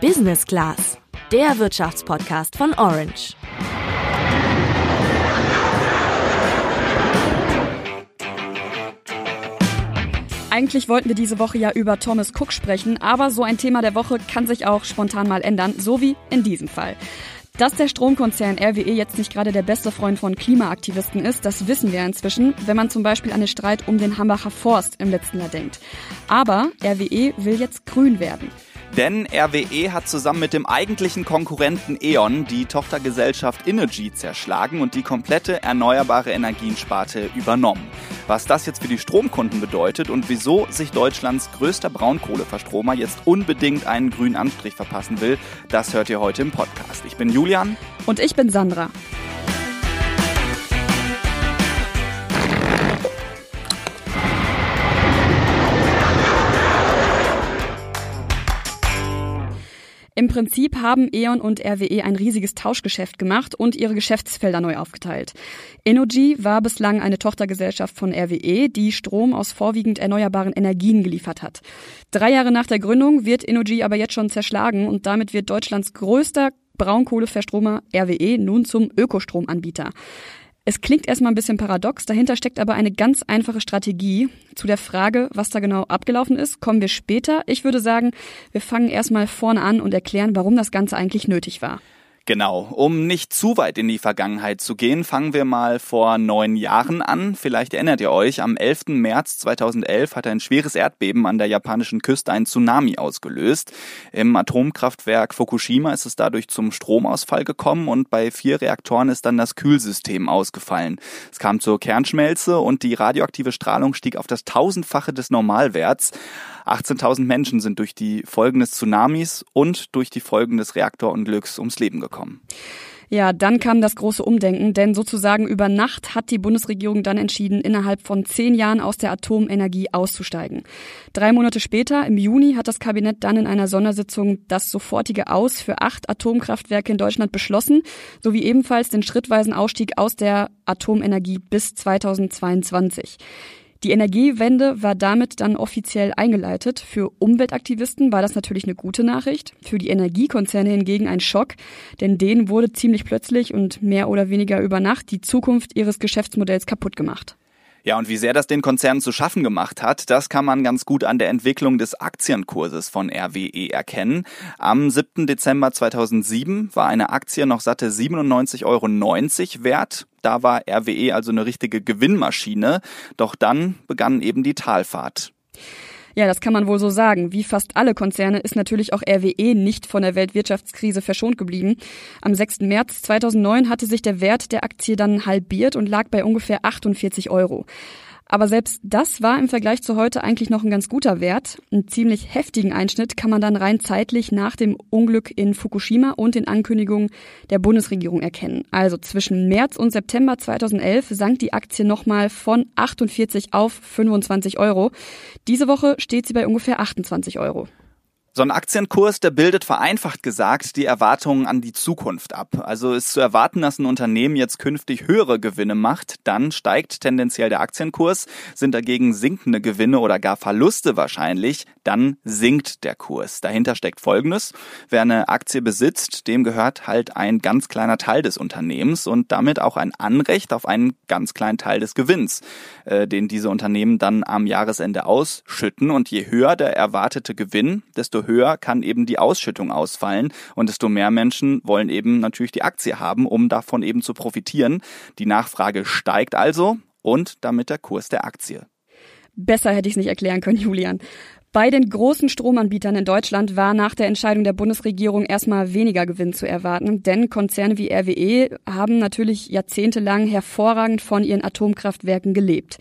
Business Class, der Wirtschaftspodcast von Orange. Eigentlich wollten wir diese Woche ja über Thomas Cook sprechen, aber so ein Thema der Woche kann sich auch spontan mal ändern, so wie in diesem Fall. Dass der Stromkonzern RWE jetzt nicht gerade der beste Freund von Klimaaktivisten ist, das wissen wir inzwischen, wenn man zum Beispiel an den Streit um den Hambacher Forst im letzten Jahr denkt. Aber RWE will jetzt grün werden. Denn RWE hat zusammen mit dem eigentlichen Konkurrenten E.ON die Tochtergesellschaft Energy zerschlagen und die komplette erneuerbare Energiensparte übernommen. Was das jetzt für die Stromkunden bedeutet und wieso sich Deutschlands größter Braunkohleverstromer jetzt unbedingt einen grünen Anstrich verpassen will, das hört ihr heute im Podcast. Ich bin Julian. Und ich bin Sandra. Im Prinzip haben E.ON und RWE ein riesiges Tauschgeschäft gemacht und ihre Geschäftsfelder neu aufgeteilt. Energy war bislang eine Tochtergesellschaft von RWE, die Strom aus vorwiegend erneuerbaren Energien geliefert hat. Drei Jahre nach der Gründung wird Energy aber jetzt schon zerschlagen und damit wird Deutschlands größter Braunkohleverstromer RWE nun zum Ökostromanbieter. Es klingt erstmal ein bisschen paradox, dahinter steckt aber eine ganz einfache Strategie. Zu der Frage, was da genau abgelaufen ist, kommen wir später. Ich würde sagen, wir fangen erstmal vorne an und erklären, warum das Ganze eigentlich nötig war. Genau, um nicht zu weit in die Vergangenheit zu gehen, fangen wir mal vor neun Jahren an. Vielleicht erinnert ihr euch, am 11. März 2011 hat ein schweres Erdbeben an der japanischen Küste einen Tsunami ausgelöst. Im Atomkraftwerk Fukushima ist es dadurch zum Stromausfall gekommen und bei vier Reaktoren ist dann das Kühlsystem ausgefallen. Es kam zur Kernschmelze und die radioaktive Strahlung stieg auf das tausendfache des Normalwerts. 18.000 Menschen sind durch die Folgen des Tsunamis und durch die Folgen des Reaktorunglücks ums Leben gekommen. Ja, dann kam das große Umdenken, denn sozusagen über Nacht hat die Bundesregierung dann entschieden, innerhalb von zehn Jahren aus der Atomenergie auszusteigen. Drei Monate später, im Juni, hat das Kabinett dann in einer Sondersitzung das sofortige Aus für acht Atomkraftwerke in Deutschland beschlossen, sowie ebenfalls den schrittweisen Ausstieg aus der Atomenergie bis 2022. Die Energiewende war damit dann offiziell eingeleitet. Für Umweltaktivisten war das natürlich eine gute Nachricht, für die Energiekonzerne hingegen ein Schock, denn denen wurde ziemlich plötzlich und mehr oder weniger über Nacht die Zukunft ihres Geschäftsmodells kaputt gemacht. Ja, und wie sehr das den Konzernen zu schaffen gemacht hat, das kann man ganz gut an der Entwicklung des Aktienkurses von RWE erkennen. Am 7. Dezember 2007 war eine Aktie noch satte 97,90 Euro wert. Da war RWE also eine richtige Gewinnmaschine. Doch dann begann eben die Talfahrt. Ja, das kann man wohl so sagen. Wie fast alle Konzerne ist natürlich auch RWE nicht von der Weltwirtschaftskrise verschont geblieben. Am 6. März 2009 hatte sich der Wert der Aktie dann halbiert und lag bei ungefähr 48 Euro. Aber selbst das war im Vergleich zu heute eigentlich noch ein ganz guter Wert. Einen ziemlich heftigen Einschnitt kann man dann rein zeitlich nach dem Unglück in Fukushima und den Ankündigungen der Bundesregierung erkennen. Also zwischen März und September 2011 sank die Aktie nochmal von 48 auf 25 Euro. Diese Woche steht sie bei ungefähr 28 Euro. So ein Aktienkurs, der bildet vereinfacht gesagt die Erwartungen an die Zukunft ab. Also ist zu erwarten, dass ein Unternehmen jetzt künftig höhere Gewinne macht, dann steigt tendenziell der Aktienkurs, sind dagegen sinkende Gewinne oder gar Verluste wahrscheinlich, dann sinkt der Kurs. Dahinter steckt Folgendes. Wer eine Aktie besitzt, dem gehört halt ein ganz kleiner Teil des Unternehmens und damit auch ein Anrecht auf einen ganz kleinen Teil des Gewinns, äh, den diese Unternehmen dann am Jahresende ausschütten. Und je höher der erwartete Gewinn, desto höher kann eben die Ausschüttung ausfallen und desto mehr Menschen wollen eben natürlich die Aktie haben, um davon eben zu profitieren. Die Nachfrage steigt also und damit der Kurs der Aktie. Besser hätte ich es nicht erklären können, Julian. Bei den großen Stromanbietern in Deutschland war nach der Entscheidung der Bundesregierung erstmal weniger Gewinn zu erwarten, denn Konzerne wie RWE haben natürlich jahrzehntelang hervorragend von ihren Atomkraftwerken gelebt.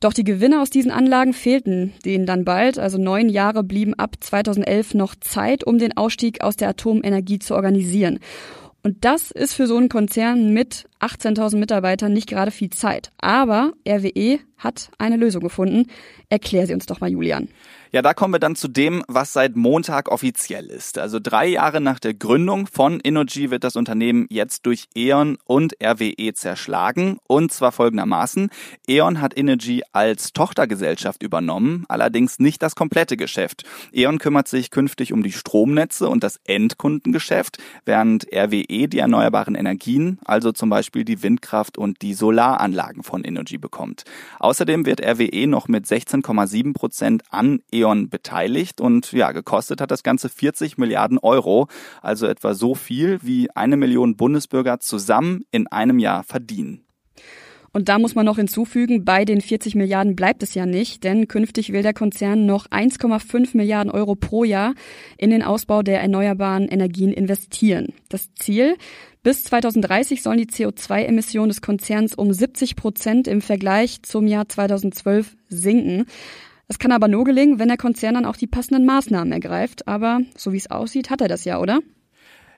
Doch die Gewinne aus diesen Anlagen fehlten denen dann bald. Also neun Jahre blieben ab 2011 noch Zeit, um den Ausstieg aus der Atomenergie zu organisieren. Und das ist für so einen Konzern mit 18.000 Mitarbeitern nicht gerade viel Zeit. Aber RWE hat eine Lösung gefunden. Erklär sie uns doch mal, Julian. Ja, da kommen wir dann zu dem, was seit Montag offiziell ist. Also drei Jahre nach der Gründung von Innogy wird das Unternehmen jetzt durch E.ON und RWE zerschlagen. Und zwar folgendermaßen. E.ON hat Innogy als Tochtergesellschaft übernommen, allerdings nicht das komplette Geschäft. E.ON kümmert sich künftig um die Stromnetze und das Endkundengeschäft, während RWE die erneuerbaren Energien, also zum Beispiel die Windkraft und die Solaranlagen von Innogy bekommt. Außerdem wird RWE noch mit 16,7 Prozent an E.ON beteiligt und ja, gekostet hat das Ganze 40 Milliarden Euro, also etwa so viel wie eine Million Bundesbürger zusammen in einem Jahr verdienen. Und da muss man noch hinzufügen, bei den 40 Milliarden bleibt es ja nicht, denn künftig will der Konzern noch 1,5 Milliarden Euro pro Jahr in den Ausbau der erneuerbaren Energien investieren. Das Ziel, bis 2030 sollen die CO2-Emissionen des Konzerns um 70 Prozent im Vergleich zum Jahr 2012 sinken. Es kann aber nur gelingen, wenn der Konzern dann auch die passenden Maßnahmen ergreift. Aber so wie es aussieht, hat er das ja, oder?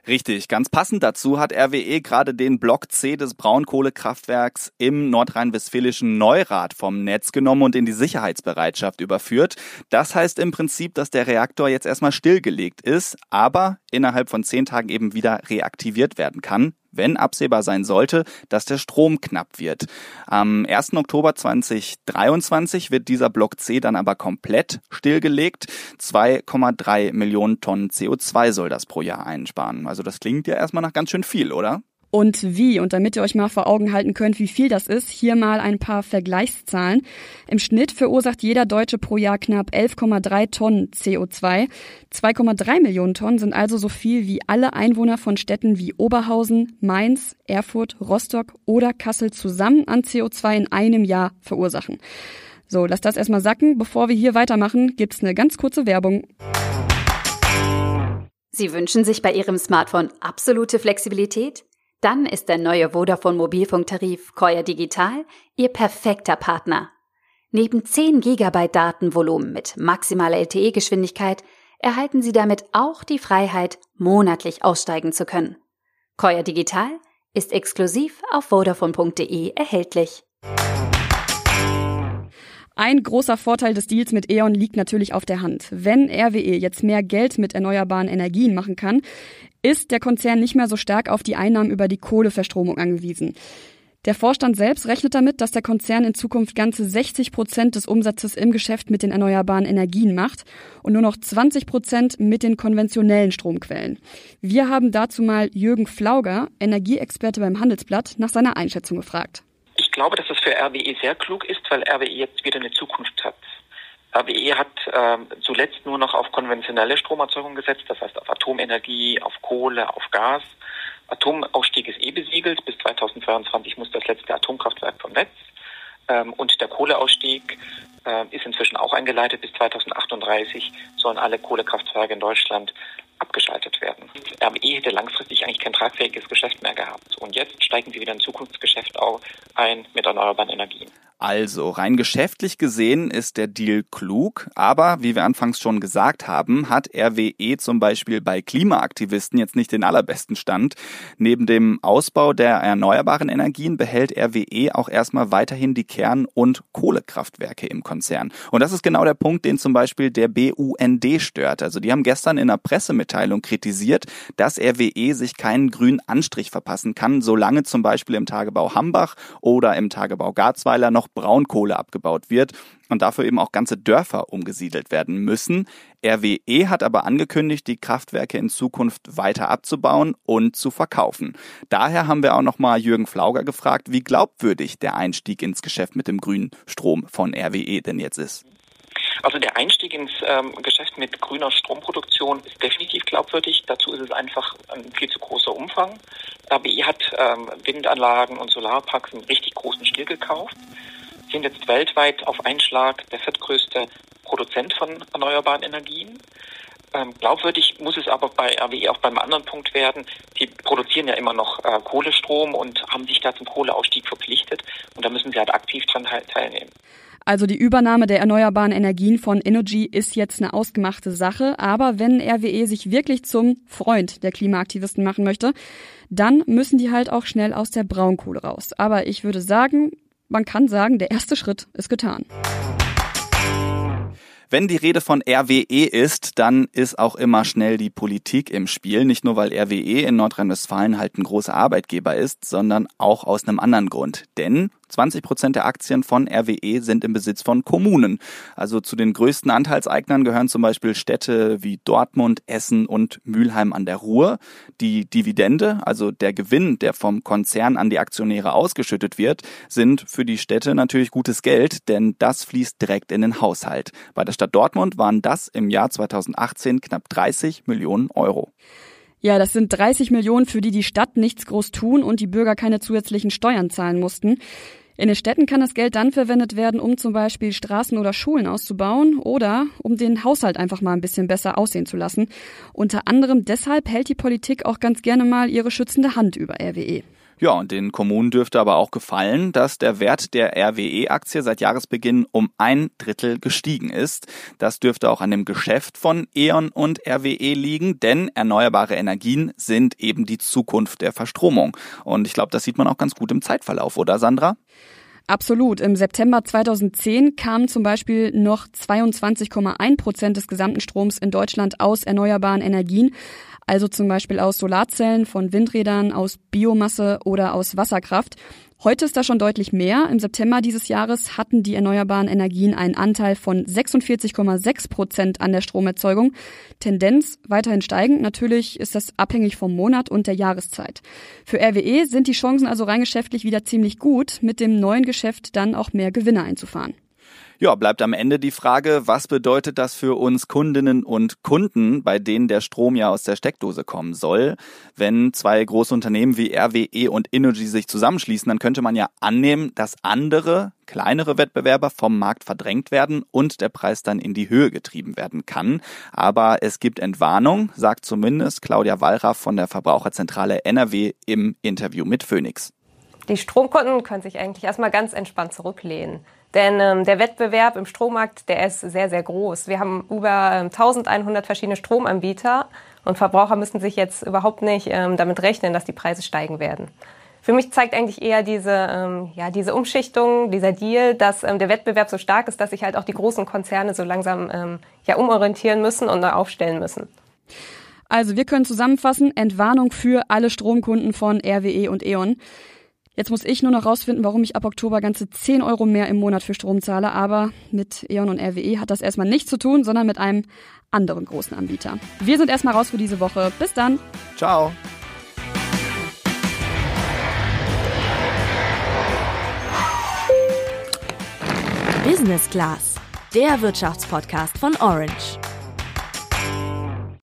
Richtig, ganz passend dazu hat RWE gerade den Block C des Braunkohlekraftwerks im nordrhein-westfälischen Neurath vom Netz genommen und in die Sicherheitsbereitschaft überführt. Das heißt im Prinzip, dass der Reaktor jetzt erstmal stillgelegt ist, aber innerhalb von zehn Tagen eben wieder reaktiviert werden kann wenn absehbar sein sollte, dass der Strom knapp wird. Am 1. Oktober 2023 wird dieser Block C dann aber komplett stillgelegt. 2,3 Millionen Tonnen CO2 soll das pro Jahr einsparen. Also das klingt ja erstmal nach ganz schön viel, oder? Und wie. Und damit ihr euch mal vor Augen halten könnt, wie viel das ist, hier mal ein paar Vergleichszahlen. Im Schnitt verursacht jeder Deutsche pro Jahr knapp 11,3 Tonnen CO2. 2,3 Millionen Tonnen sind also so viel wie alle Einwohner von Städten wie Oberhausen, Mainz, Erfurt, Rostock oder Kassel zusammen an CO2 in einem Jahr verursachen. So, lasst das erstmal sacken. Bevor wir hier weitermachen, gibt's eine ganz kurze Werbung. Sie wünschen sich bei Ihrem Smartphone absolute Flexibilität? Dann ist der neue Vodafone Mobilfunktarif Koya Digital Ihr perfekter Partner. Neben 10 GB Datenvolumen mit maximaler LTE-Geschwindigkeit erhalten Sie damit auch die Freiheit, monatlich aussteigen zu können. Koya Digital ist exklusiv auf vodafone.de erhältlich. Ein großer Vorteil des Deals mit E.ON liegt natürlich auf der Hand. Wenn RWE jetzt mehr Geld mit erneuerbaren Energien machen kann, ist der Konzern nicht mehr so stark auf die Einnahmen über die Kohleverstromung angewiesen. Der Vorstand selbst rechnet damit, dass der Konzern in Zukunft ganze 60 Prozent des Umsatzes im Geschäft mit den erneuerbaren Energien macht und nur noch 20 Prozent mit den konventionellen Stromquellen. Wir haben dazu mal Jürgen Flauger, Energieexperte beim Handelsblatt, nach seiner Einschätzung gefragt glaube, dass es für RWE sehr klug ist, weil RWE jetzt wieder eine Zukunft hat. RWE hat äh, zuletzt nur noch auf konventionelle Stromerzeugung gesetzt, das heißt auf Atomenergie, auf Kohle, auf Gas. Atomausstieg ist eh besiegelt. Bis 2022 muss das letzte Atomkraftwerk vom Netz. Ähm, und der Kohleausstieg äh, ist inzwischen auch eingeleitet. Bis 2038 sollen alle Kohlekraftwerke in Deutschland abgeschaltet werden. RWE hätte langfristig eigentlich kein tragfähiges Geschäft mehr gehabt. Und jetzt steigen sie wieder in Zukunftsgeschäft ein mit erneuerbaren Energien. Also, rein geschäftlich gesehen ist der Deal klug, aber wie wir anfangs schon gesagt haben, hat RWE zum Beispiel bei Klimaaktivisten jetzt nicht den allerbesten Stand. Neben dem Ausbau der erneuerbaren Energien behält RWE auch erstmal weiterhin die Kern- und Kohlekraftwerke im Konzern. Und das ist genau der Punkt, den zum Beispiel der BUND stört. Also die haben gestern in einer Pressemitteilung kritisiert, dass RWE sich keinen grünen Anstrich verpassen kann, solange zum Beispiel im Tagebau Hambach oder im Tagebau Garzweiler noch Braunkohle abgebaut wird und dafür eben auch ganze Dörfer umgesiedelt werden müssen. RWE hat aber angekündigt, die Kraftwerke in Zukunft weiter abzubauen und zu verkaufen. Daher haben wir auch nochmal Jürgen Flauger gefragt, wie glaubwürdig der Einstieg ins Geschäft mit dem grünen Strom von RWE denn jetzt ist. Also der Einstieg ins ähm, Geschäft mit grüner Stromproduktion ist definitiv glaubwürdig. Dazu ist es einfach ein viel zu großer Umfang. RWE hat ähm, Windanlagen und Solarparks in richtig großen Stil gekauft sind jetzt weltweit auf einen Schlag der viertgrößte Produzent von erneuerbaren Energien. Ähm, glaubwürdig muss es aber bei RWE auch beim anderen Punkt werden. Sie produzieren ja immer noch äh, Kohlestrom und haben sich da zum Kohleausstieg verpflichtet. Und da müssen sie halt aktiv dran teilnehmen. Also die Übernahme der erneuerbaren Energien von Energy ist jetzt eine ausgemachte Sache, aber wenn RWE sich wirklich zum Freund der Klimaaktivisten machen möchte, dann müssen die halt auch schnell aus der Braunkohle raus. Aber ich würde sagen, man kann sagen, der erste Schritt ist getan. Wenn die Rede von RWE ist, dann ist auch immer schnell die Politik im Spiel. Nicht nur, weil RWE in Nordrhein-Westfalen halt ein großer Arbeitgeber ist, sondern auch aus einem anderen Grund. Denn 20 Prozent der Aktien von RWE sind im Besitz von Kommunen. Also zu den größten Anteilseignern gehören zum Beispiel Städte wie Dortmund, Essen und Mülheim an der Ruhr. Die Dividende, also der Gewinn, der vom Konzern an die Aktionäre ausgeschüttet wird, sind für die Städte natürlich gutes Geld, denn das fließt direkt in den Haushalt. Bei der Stadt Dortmund waren das im Jahr 2018 knapp 30 Millionen Euro. Ja, das sind 30 Millionen, für die die Stadt nichts groß tun und die Bürger keine zusätzlichen Steuern zahlen mussten. In den Städten kann das Geld dann verwendet werden, um zum Beispiel Straßen oder Schulen auszubauen oder um den Haushalt einfach mal ein bisschen besser aussehen zu lassen. Unter anderem deshalb hält die Politik auch ganz gerne mal ihre schützende Hand über RWE. Ja, und den Kommunen dürfte aber auch gefallen, dass der Wert der RWE-Aktie seit Jahresbeginn um ein Drittel gestiegen ist. Das dürfte auch an dem Geschäft von E.ON und RWE liegen, denn erneuerbare Energien sind eben die Zukunft der Verstromung. Und ich glaube, das sieht man auch ganz gut im Zeitverlauf, oder Sandra? Absolut. Im September 2010 kamen zum Beispiel noch 22,1 Prozent des gesamten Stroms in Deutschland aus erneuerbaren Energien also zum Beispiel aus Solarzellen, von Windrädern, aus Biomasse oder aus Wasserkraft. Heute ist da schon deutlich mehr. Im September dieses Jahres hatten die erneuerbaren Energien einen Anteil von 46,6 Prozent an der Stromerzeugung. Tendenz weiterhin steigend. Natürlich ist das abhängig vom Monat und der Jahreszeit. Für RWE sind die Chancen also rein geschäftlich wieder ziemlich gut, mit dem neuen Geschäft dann auch mehr Gewinne einzufahren. Ja, bleibt am Ende die Frage, was bedeutet das für uns Kundinnen und Kunden, bei denen der Strom ja aus der Steckdose kommen soll? Wenn zwei große Unternehmen wie RWE und Energy sich zusammenschließen, dann könnte man ja annehmen, dass andere, kleinere Wettbewerber vom Markt verdrängt werden und der Preis dann in die Höhe getrieben werden kann. Aber es gibt Entwarnung, sagt zumindest Claudia Wallraff von der Verbraucherzentrale NRW im Interview mit Phoenix. Die Stromkunden können sich eigentlich erstmal ganz entspannt zurücklehnen. Denn ähm, der Wettbewerb im Strommarkt, der ist sehr, sehr groß. Wir haben über ähm, 1100 verschiedene Stromanbieter und Verbraucher müssen sich jetzt überhaupt nicht ähm, damit rechnen, dass die Preise steigen werden. Für mich zeigt eigentlich eher diese, ähm, ja, diese Umschichtung, dieser Deal, dass ähm, der Wettbewerb so stark ist, dass sich halt auch die großen Konzerne so langsam ähm, ja, umorientieren müssen und neu aufstellen müssen. Also wir können zusammenfassen, Entwarnung für alle Stromkunden von RWE und E.ON. Jetzt muss ich nur noch rausfinden, warum ich ab Oktober ganze 10 Euro mehr im Monat für Strom zahle. Aber mit E.ON und RWE hat das erstmal nichts zu tun, sondern mit einem anderen großen Anbieter. Wir sind erstmal raus für diese Woche. Bis dann. Ciao. Business Class, der Wirtschaftspodcast von Orange.